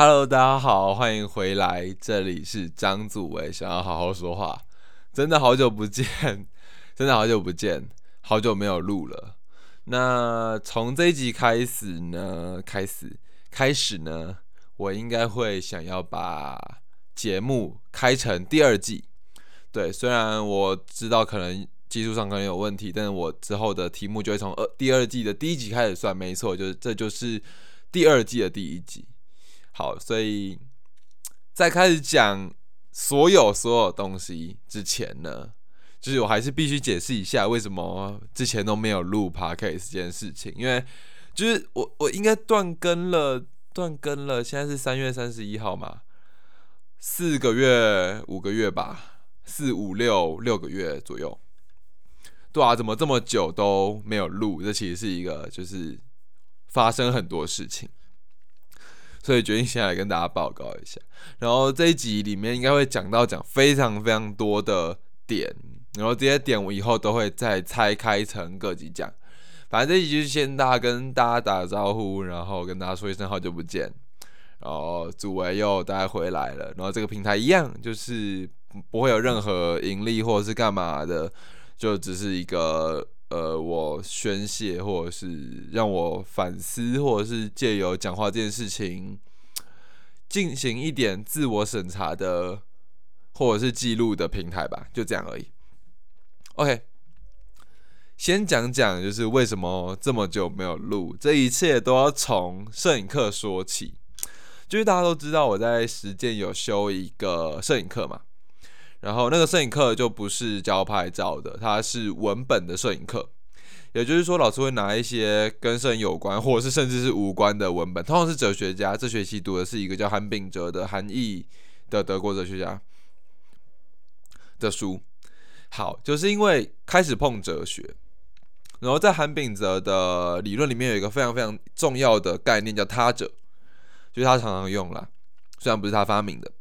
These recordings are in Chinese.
Hello，大家好，欢迎回来，这里是张祖伟，想要好好说话，真的好久不见，真的好久不见，好久没有录了。那从这一集开始呢，开始开始呢，我应该会想要把节目开成第二季。对，虽然我知道可能技术上可能有问题，但是我之后的题目就会从二第二季的第一集开始算，没错，就是这就是第二季的第一集。好，所以在开始讲所有所有东西之前呢，就是我还是必须解释一下为什么之前都没有录 podcast 这件事情，因为就是我我应该断更了，断更了，现在是三月三十一号嘛，四个月五个月吧，四五六六个月左右，对啊，怎么这么久都没有录？这其实是一个就是发生很多事情。所以决定先来跟大家报告一下，然后这一集里面应该会讲到讲非常非常多的点，然后这些点我以后都会再拆开成各集讲。反正这一集就先大家跟大家打个招呼，然后跟大家说一声好久不见，然后祖维又大家回来了，然后这个平台一样就是不会有任何盈利或者是干嘛的，就只是一个。呃，我宣泄，或者是让我反思，或者是借由讲话这件事情进行一点自我审查的，或者是记录的平台吧，就这样而已。OK，先讲讲就是为什么这么久没有录，这一切都要从摄影课说起。就是大家都知道我在实践有修一个摄影课嘛。然后那个摄影课就不是教拍照的，它是文本的摄影课。也就是说，老师会拿一些跟摄影有关，或者是甚至是无关的文本，通常是哲学家。这学期读的是一个叫韩炳哲的韩裔的德国哲学家的书。好，就是因为开始碰哲学，然后在韩炳哲的理论里面有一个非常非常重要的概念叫他者，就是他常常用啦，虽然不是他发明的，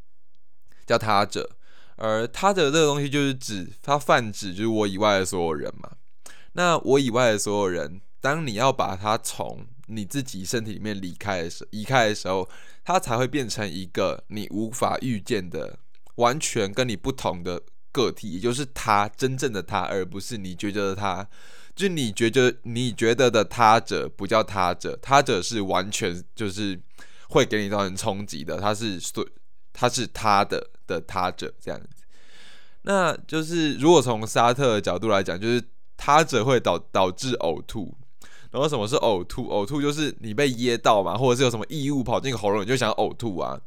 叫他者。而他的这个东西就是指他泛指就是我以外的所有人嘛。那我以外的所有人，当你要把他从你自己身体里面离开的时，移开的时候，他才会变成一个你无法预见的、完全跟你不同的个体，也就是他真正的他，而不是你觉得的他。就你觉得你觉得的他者不叫他者，他者是完全就是会给你造成冲击的，他是所。他是他的的他者这样子，那就是如果从沙特的角度来讲，就是他者会导导致呕吐。然后什么是呕吐？呕吐就是你被噎到嘛，或者是有什么异物跑进喉咙，你就想呕吐啊。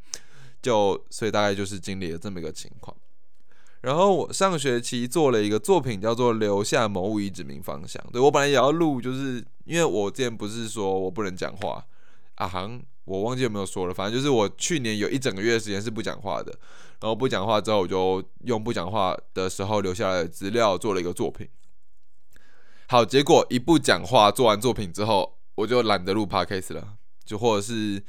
就所以大概就是经历了这么一个情况。然后我上学期做了一个作品，叫做《留下某物以指明方向》。对我本来也要录，就是因为我之前不是说我不能讲话啊，好像。我忘记有没有说了，反正就是我去年有一整个月的时间是不讲话的，然后不讲话之后，我就用不讲话的时候留下来的资料做了一个作品。好，结果一不讲话做完作品之后，我就懒得录 podcast 了，就或者是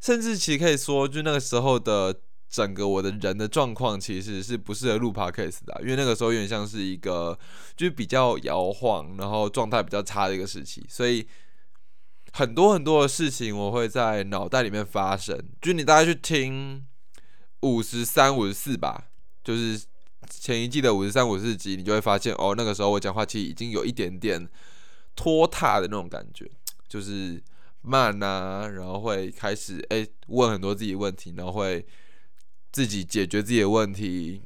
甚至其可以说，就那个时候的整个我的人的状况其实是不适合录 podcast 的，因为那个时候有点像是一个就是比较摇晃，然后状态比较差的一个时期，所以。很多很多的事情我会在脑袋里面发生，就你大概去听五十三、五十四吧，就是前一季的五十三、五十四集，你就会发现哦，那个时候我讲话其实已经有一点点拖沓的那种感觉，就是慢啊，然后会开始哎问很多自己问题，然后会自己解决自己的问题，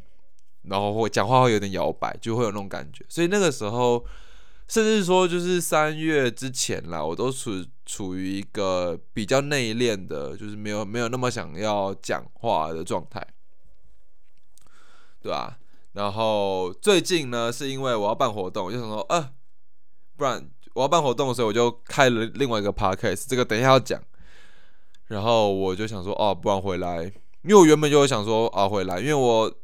然后会讲话会有点摇摆，就会有那种感觉，所以那个时候。甚至说，就是三月之前啦，我都处处于一个比较内敛的，就是没有没有那么想要讲话的状态，对吧？然后最近呢，是因为我要办活动，我就想说，呃，不然我要办活动的时候，我就开了另外一个 podcast，这个等一下要讲。然后我就想说，哦，不然回来，因为我原本就想说，啊，回来，因为我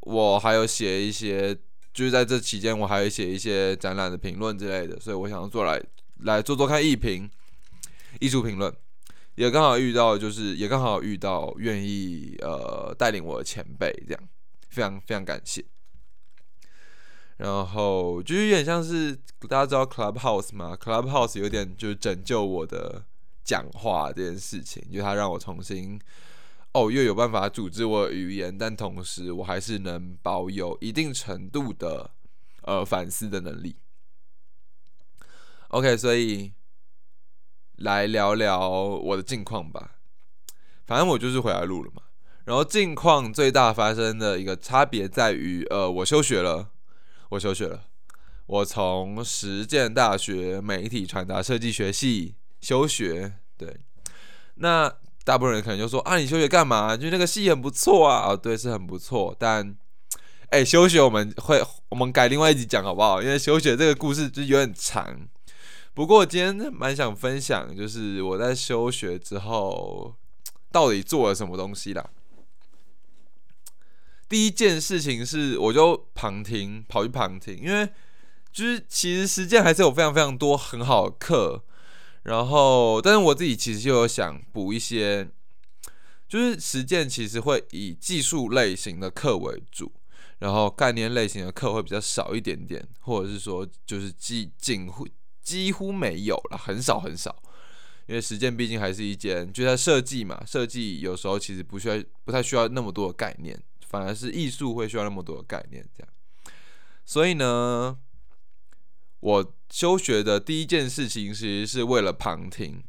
我还有写一些。就是在这期间，我还会写一些展览的评论之类的，所以我想要做来来做做看艺评、艺术评论，也刚好遇到，就是也刚好遇到愿意呃带领我的前辈，这样非常非常感谢。然后就是有点像是大家知道 Clubhouse 吗？Clubhouse 有点就是拯救我的讲话这件事情，就它让我重新哦，又有办法组织我语言，但同时我还是能保有一定程度的呃反思的能力。OK，所以来聊聊我的近况吧。反正我就是回来录了嘛。然后近况最大发生的一个差别在于，呃，我休学了，我休学了，我从实践大学媒体传达设计学系休学。对，那大部分人可能就说啊，你休学干嘛？就那个戏很不错啊，啊，对，是很不错。但，哎，休学我们会我们改另外一集讲好不好？因为休学这个故事就有点长。不过我今天蛮想分享，就是我在休学之后到底做了什么东西啦。第一件事情是，我就旁听，跑去旁听，因为就是其实实践还是有非常非常多很好的课，然后但是我自己其实就有想补一些，就是实践其实会以技术类型的课为主，然后概念类型的课会比较少一点点，或者是说就是几近乎几乎没有了，很少很少，因为实践毕竟还是一件就在设计嘛，设计有时候其实不需要不太需要那么多的概念。反而是艺术会需要那么多的概念，这样。所以呢，我休学的第一件事情其实是为了旁听。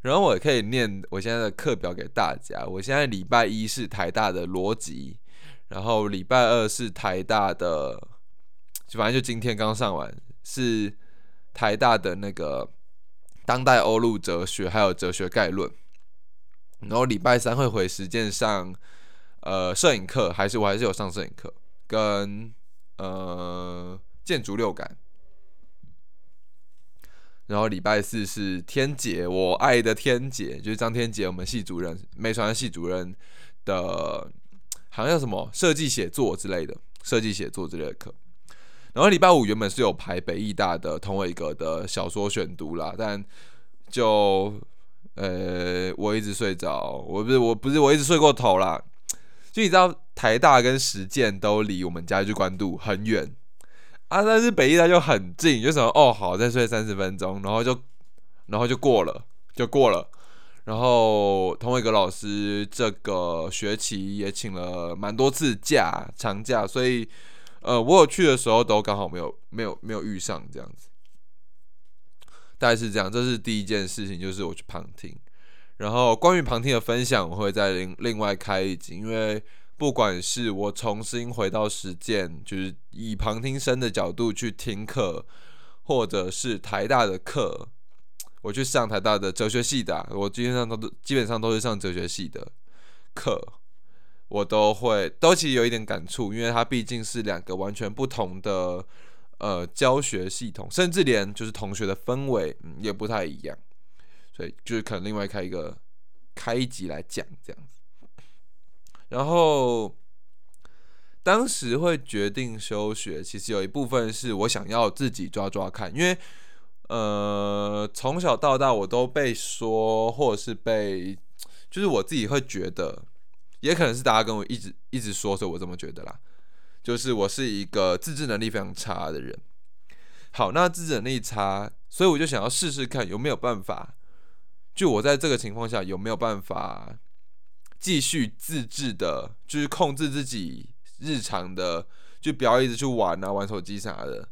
然后我可以念我现在的课表给大家。我现在礼拜一是台大的逻辑，然后礼拜二是台大的，就反正就今天刚上完是台大的那个当代欧陆哲学还有哲学概论。然后礼拜三会回实践上。呃，摄影课还是我还是有上摄影课，跟呃建筑六感，然后礼拜四是天杰，我爱的天杰，就是张天杰，我们系主任，美传系主任的，好像叫什么设计写作之类的，设计写作之类的课。然后礼拜五原本是有排北艺大的同伟格的小说选读啦，但就呃我一直睡着，我不是我不是我一直睡过头啦。就你知道台大跟实践都离我们家去关渡很远啊，但是北艺大就很近，就什么哦好再睡三十分钟，然后就然后就过了就过了，然后同一个老师这个学期也请了蛮多次假长假，所以呃我有去的时候都刚好没有没有没有遇上这样子，大概是这样，这是第一件事情，就是我去旁听。然后关于旁听的分享，我会在另另外开一集，因为不管是我重新回到实践，就是以旁听生的角度去听课，或者是台大的课，我去上台大的哲学系的，我基本上都基本上都是上哲学系的课，我都会都其实有一点感触，因为它毕竟是两个完全不同的呃教学系统，甚至连就是同学的氛围嗯也不太一样。所以就是可能另外开一个开一集来讲这样子，然后当时会决定休学，其实有一部分是我想要自己抓抓看，因为呃从小到大我都被说，或者是被就是我自己会觉得，也可能是大家跟我一直一直说，所以我这么觉得啦，就是我是一个自制能力非常差的人。好，那自制能力差，所以我就想要试试看有没有办法。就我在这个情况下有没有办法继续自制的，就是控制自己日常的，就不要一直去玩啊，玩手机啥的，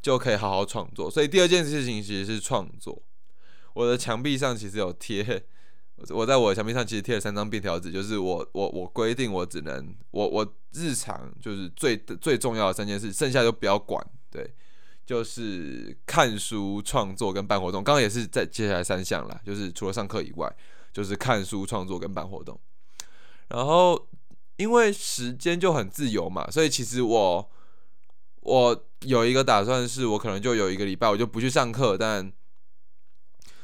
就可以好好创作。所以第二件事情其实是创作。我的墙壁上其实有贴，我在我墙壁上其实贴了三张便条纸，就是我我我规定我只能我我日常就是最最重要的三件事，剩下就不要管，对。就是看书、创作跟办活动，刚刚也是在接下来三项啦，就是除了上课以外，就是看书、创作跟办活动。然后因为时间就很自由嘛，所以其实我我有一个打算，是我可能就有一个礼拜我就不去上课，但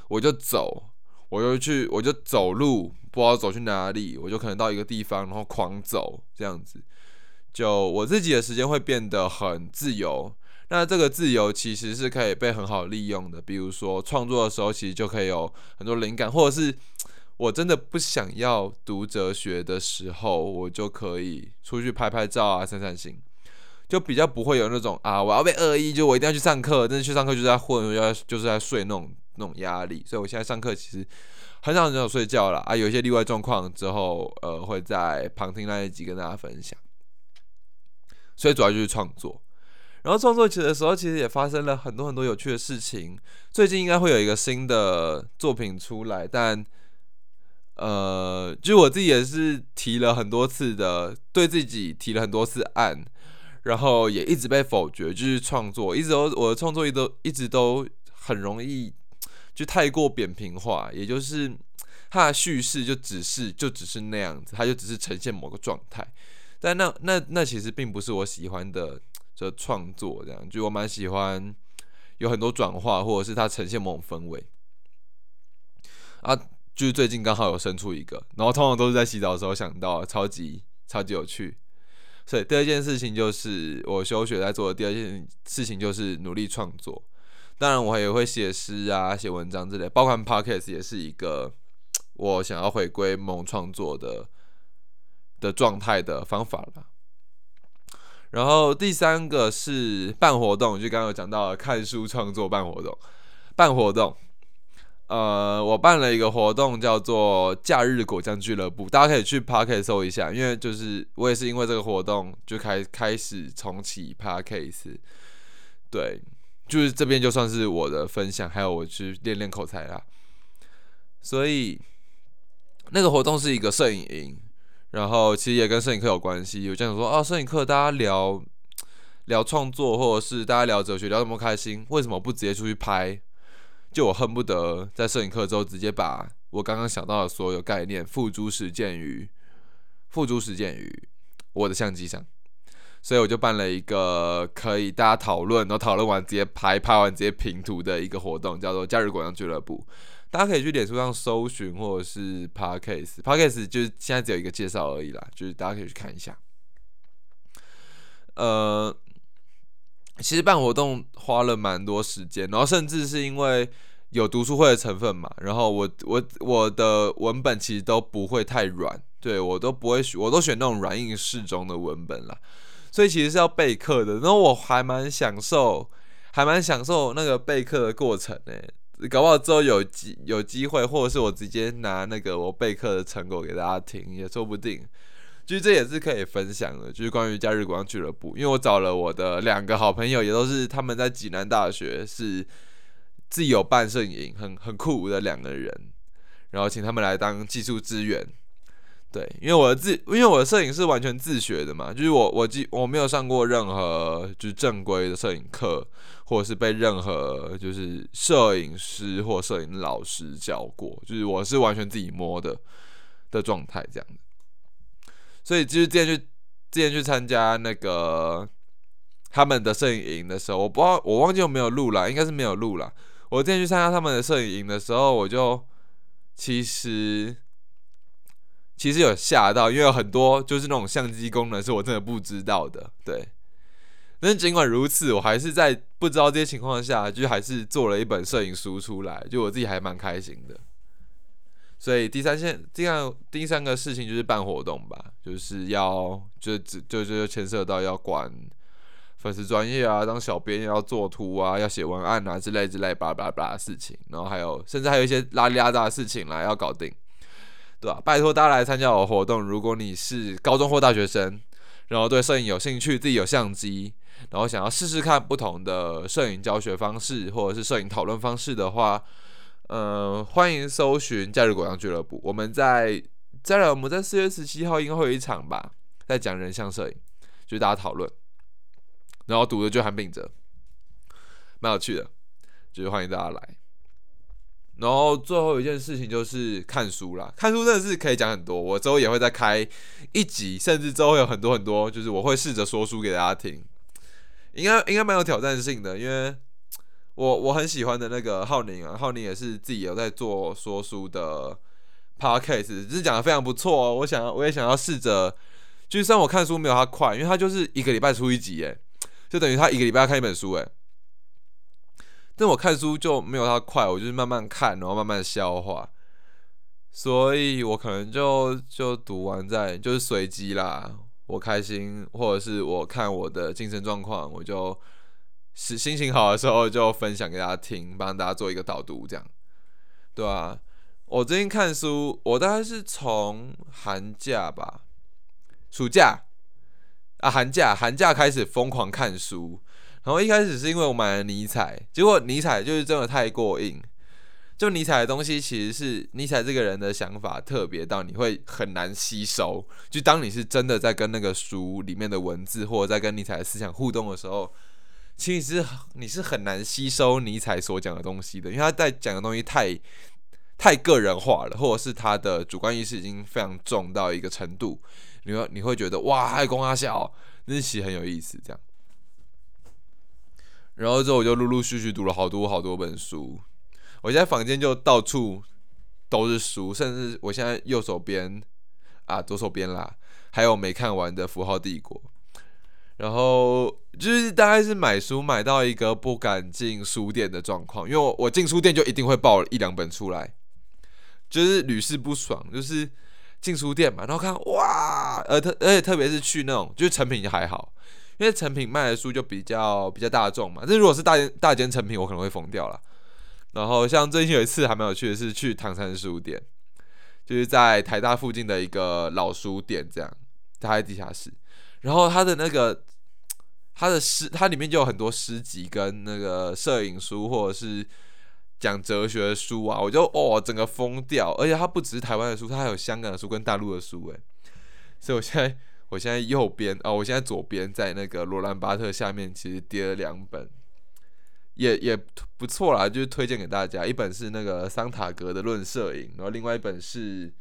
我就走，我就去，我就走路，不知道走去哪里，我就可能到一个地方，然后狂走这样子，就我自己的时间会变得很自由。那这个自由其实是可以被很好利用的，比如说创作的时候，其实就可以有很多灵感，或者是我真的不想要读哲学的时候，我就可以出去拍拍照啊，散散心，就比较不会有那种啊，我要被恶意，就我一定要去上课，但是去上课就是在混，要就是在睡那种那种压力，所以我现在上课其实很少很少睡觉了啊。有一些例外状况之后，呃，会在旁听那一集跟大家分享。所以主要就是创作，然后创作起的时候，其实也发生了很多很多有趣的事情。最近应该会有一个新的作品出来，但呃，就我自己也是提了很多次的，对自己提了很多次案，然后也一直被否决。就是创作，一直都我的创作一都一直都很容易就太过扁平化，也就是它的叙事就只是就只是那样子，它就只是呈现某个状态。但那那那其实并不是我喜欢的这创作，这样就我蛮喜欢有很多转化，或者是它呈现某种氛围啊。就是最近刚好有生出一个，然后通常都是在洗澡的时候想到，超级超级有趣。所以第二件事情就是我休学在做的第二件事情就是努力创作。当然我也会写诗啊、写文章之类，包括 podcast 也是一个我想要回归梦创作的。的状态的方法了，然后第三个是办活动，就刚刚有讲到看书创作办活动，办活动，呃，我办了一个活动叫做假日果酱俱乐部，大家可以去 p a r k 搜一下，因为就是我也是因为这个活动就开开始重启 p a r k 对，就是这边就算是我的分享，还有我去练练口才啦，所以那个活动是一个摄影营。然后其实也跟摄影课有关系，有这样说啊，摄影课大家聊聊创作，或者是大家聊哲学，聊那么开心，为什么不直接出去拍？就我恨不得在摄影课之后直接把我刚刚想到的所有概念付诸实践于付诸实践于我的相机上，所以我就办了一个可以大家讨论，然后讨论完直接拍，拍完直接平图的一个活动，叫做假日果酱俱乐部。大家可以去脸书上搜寻，或者是 Podcast，Podcast 就是现在只有一个介绍而已啦，就是大家可以去看一下。呃，其实办活动花了蛮多时间，然后甚至是因为有读书会的成分嘛，然后我我我的文本其实都不会太软，对我都不会，我都选那种软硬适中的文本啦，所以其实是要备课的，然后我还蛮享受，还蛮享受那个备课的过程诶。搞不好之后有机有机会，或者是我直接拿那个我备课的成果给大家听，也说不定。其实这也是可以分享的，就是关于假日光俱乐部。因为我找了我的两个好朋友，也都是他们在济南大学是自己有办摄影，很很酷的两个人，然后请他们来当技术支援。对，因为我的自，因为我的摄影是完全自学的嘛，就是我我记我没有上过任何就是正规的摄影课，或者是被任何就是摄影师或摄影老师教过，就是我是完全自己摸的的状态这样子所以就是之前去之前去参加那个他们的摄影营的时候，我不知道我忘记有没有录了，应该是没有录了。我之前去参加他们的摄影营的时候，我就其实。其实有吓到，因为有很多就是那种相机功能是我真的不知道的，对。但是尽管如此，我还是在不知道这些情况下，就还是做了一本摄影书出来，就我自己还蛮开心的。所以第三件，第二第三个事情就是办活动吧，就是要就就就就牵涉到要管粉丝专业啊，当小编要做图啊，要写文案啊之类之类巴拉巴拉巴拉的事情，然后还有甚至还有一些拉里拉大的事情来要搞定。对吧？拜托大家来参加我的活动。如果你是高中或大学生，然后对摄影有兴趣，自己有相机，然后想要试试看不同的摄影教学方式或者是摄影讨论方式的话，呃，欢迎搜寻假日果酱俱乐部。我们在再来，我们在四月十七号应该会有一场吧，在讲人像摄影，就是大家讨论，然后赌的就韩炳哲，蛮有趣的，就是欢迎大家来。然后最后一件事情就是看书啦，看书真的是可以讲很多。我之后也会再开一集，甚至之后有很多很多，就是我会试着说书给大家听，应该应该蛮有挑战性的。因为我我很喜欢的那个浩宁啊，浩宁也是自己有在做说书的 podcast，只是讲的非常不错哦。我想要我也想要试着，就算我看书没有他快，因为他就是一个礼拜出一集，哎，就等于他一个礼拜看一本书，哎。但我看书就没有他快，我就是慢慢看，然后慢慢消化，所以我可能就就读完再就是随机啦。我开心或者是我看我的精神状况，我就是心情好的时候就分享给大家听，帮大家做一个导读，这样，对啊，我最近看书，我大概是从寒假吧，暑假啊，寒假寒假开始疯狂看书，然后一开始是因为我买了尼采，结果尼采就是真的太过硬。就尼采的东西，其实是尼采这个人的想法特别到你会很难吸收。就当你是真的在跟那个书里面的文字，或者在跟尼采的思想互动的时候，其实你是很难吸收尼采所讲的东西的，因为他在讲的东西太太个人化了，或者是他的主观意识已经非常重到一个程度，你会你会觉得哇，还公阿笑，那其实很有意思这样。然后之后我就陆陆续续读了好多好多本书。我现在房间就到处都是书，甚至我现在右手边啊，左手边啦，还有没看完的《符号帝国》。然后就是大概是买书买到一个不敢进书店的状况，因为我进书店就一定会抱一两本出来，就是屡试不爽。就是进书店嘛，然后看哇，呃特而且特别是去那种就是成品还好，因为成品卖的书就比较比较大众嘛。这如果是大间大间成品，我可能会疯掉了。然后像最近有一次还蛮有趣的是去唐山书店，就是在台大附近的一个老书店，这样它在地下室。然后它的那个它的诗，它里面就有很多诗集跟那个摄影书或者是讲哲学的书啊，我就哦整个疯掉。而且它不只是台湾的书，它还有香港的书跟大陆的书诶。所以我现在我现在右边哦，我现在左边在那个罗兰巴特下面，其实叠了两本。也也不错啦，就是推荐给大家。一本是那个桑塔格的《论摄影》，然后另外一本是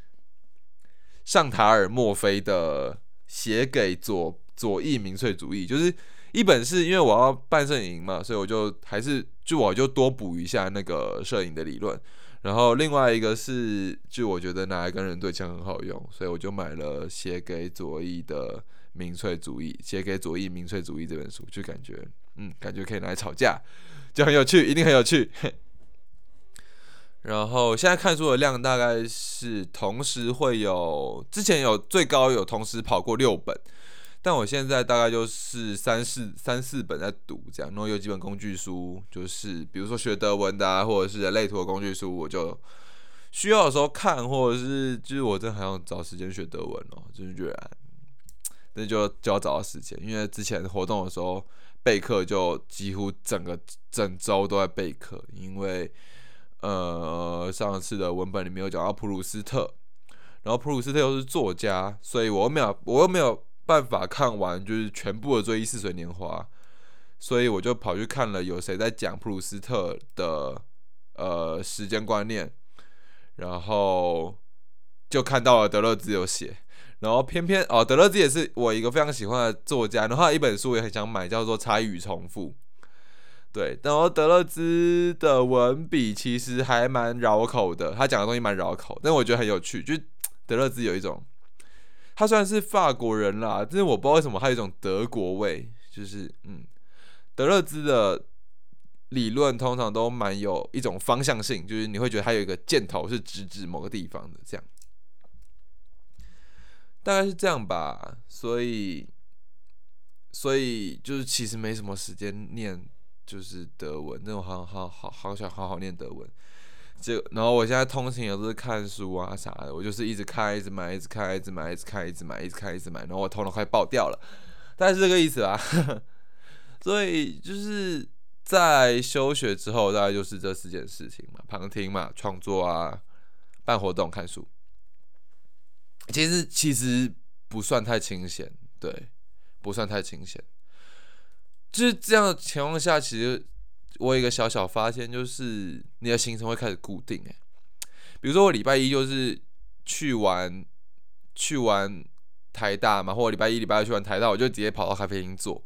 尚塔尔墨菲的《写给左左翼民粹主义》。就是一本是因为我要办摄影嘛，所以我就还是就我就多补一下那个摄影的理论。然后另外一个是，就我觉得拿来跟人对枪很好用，所以我就买了《写给左翼的民粹主义》，《写给左翼民粹主义》这本书，就感觉嗯，感觉可以拿来吵架。就很有趣，一定很有趣。然后现在看书的量大概是同时会有，之前有最高有同时跑过六本，但我现在大概就是三四三四本在读这样。然后有几本工具书，就是比如说学德文的啊，或者是人类图的工具书，我就需要的时候看，或者是就是我真的还想找时间学德文哦，就是觉得那就就要找到时间，因为之前活动的时候。备课就几乎整个整周都在备课，因为呃上次的文本里面有讲到普鲁斯特，然后普鲁斯特又是作家，所以我又没有我又没有办法看完就是全部的《追忆似水年华》，所以我就跑去看了有谁在讲普鲁斯特的呃时间观念，然后就看到了德勒兹有写。然后偏偏哦，德勒兹也是我一个非常喜欢的作家，然后一本书也很想买，叫做《差异与重复》。对，然后德勒兹的文笔其实还蛮绕口的，他讲的东西蛮绕口，但我觉得很有趣。就德勒兹有一种，他虽然是法国人啦，但是我不知道为什么他有一种德国味，就是嗯，德勒兹的理论通常都蛮有一种方向性，就是你会觉得他有一个箭头是直指某个地方的这样。大概是这样吧，所以，所以就是其实没什么时间念，就是德文，那种好好好好想好好念德文。就然后我现在通勤也都是看书啊啥的，我就是一直看，一直买，一直看，一直买，一直看，一直买，一直看，一直买，然后我头脑快爆掉了，大概是这个意思吧。所以就是在休学之后，大概就是这四件事情嘛：旁听嘛、创作啊、办活动、看书。其实其实不算太清闲，对，不算太清闲。就是这样的情况下，其实我有一个小小发现，就是你的行程会开始固定。诶，比如说我礼拜一就是去玩去玩台大嘛，或者礼拜一、礼拜二去玩台大，我就直接跑到咖啡厅坐，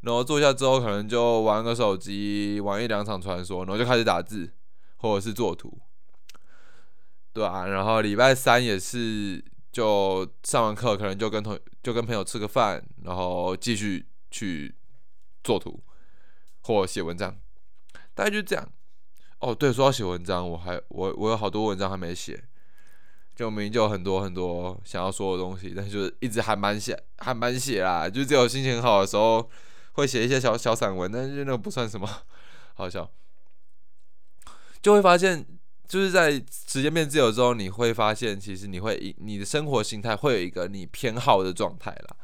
然后坐下之后，可能就玩个手机，玩一两场传说，然后就开始打字或者是作图，对啊，然后礼拜三也是。就上完课，可能就跟同就跟朋友吃个饭，然后继续去做图或写文章，大概就这样。哦，对，说到写文章，我还我我有好多文章还没写，就明明就有很多很多想要说的东西，但是就是一直还蛮写还蛮写啦，就只有心情好的时候会写一些小小散文，但是那个不算什么 好笑，就会发现。就是在时间变自由之后，你会发现，其实你会你的生活形态会有一个你偏好的状态啦。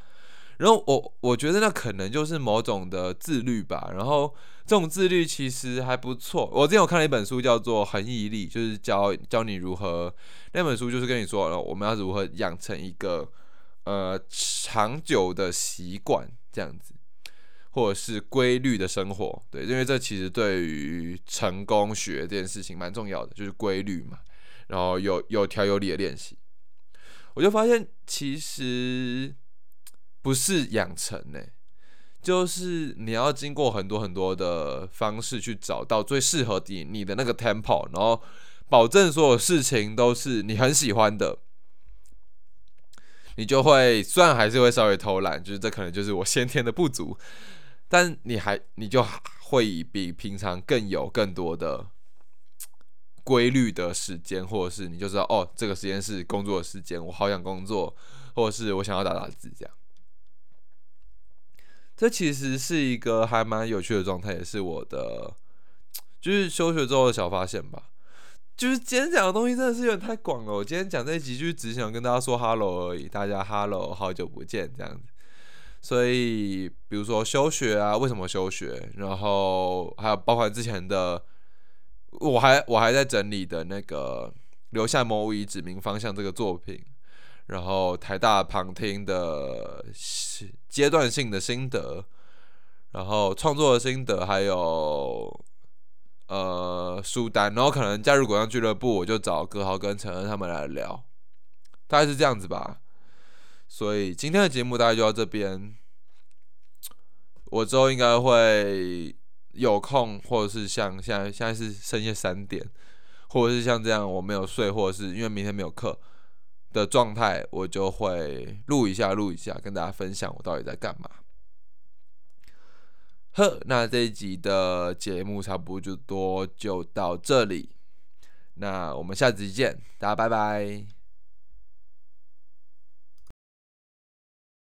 然后我我觉得那可能就是某种的自律吧。然后这种自律其实还不错。我之前有看了一本书，叫做《恒毅力》，就是教教你如何。那本书就是跟你说，我们要如何养成一个呃长久的习惯，这样子。或者是规律的生活，对，因为这其实对于成功学这件事情蛮重要的，就是规律嘛，然后有有条有理的练习，我就发现其实不是养成呢，就是你要经过很多很多的方式去找到最适合你你的那个 tempo，然后保证所有事情都是你很喜欢的，你就会虽然还是会稍微偷懒，就是这可能就是我先天的不足。但你还你就会比平常更有更多的规律的时间，或者是你就知道哦，这个时间是工作的时间，我好想工作，或者是我想要打打字这样。这其实是一个还蛮有趣的状态，也是我的就是休学之后的小发现吧。就是今天讲的东西真的是有点太广了，我今天讲这一集就只想跟大家说 hello 而已，大家 hello，好久不见这样子。所以，比如说休学啊，为什么休学？然后还有包括之前的，我还我还在整理的那个留下某遗指明方向这个作品，然后台大旁听的阶段性的心得，然后创作的心得，还有呃书单，然后可能加入果酱俱乐部，我就找葛豪跟陈恩他们来聊，大概是这样子吧。所以今天的节目大概就到这边。我之后应该会有空，或者是像现在现在是深夜三点，或者是像这样我没有睡，或者是因为明天没有课的状态，我就会录一下录一下，跟大家分享我到底在干嘛。呵，那这一集的节目差不多就多就到这里，那我们下集见，大家拜拜。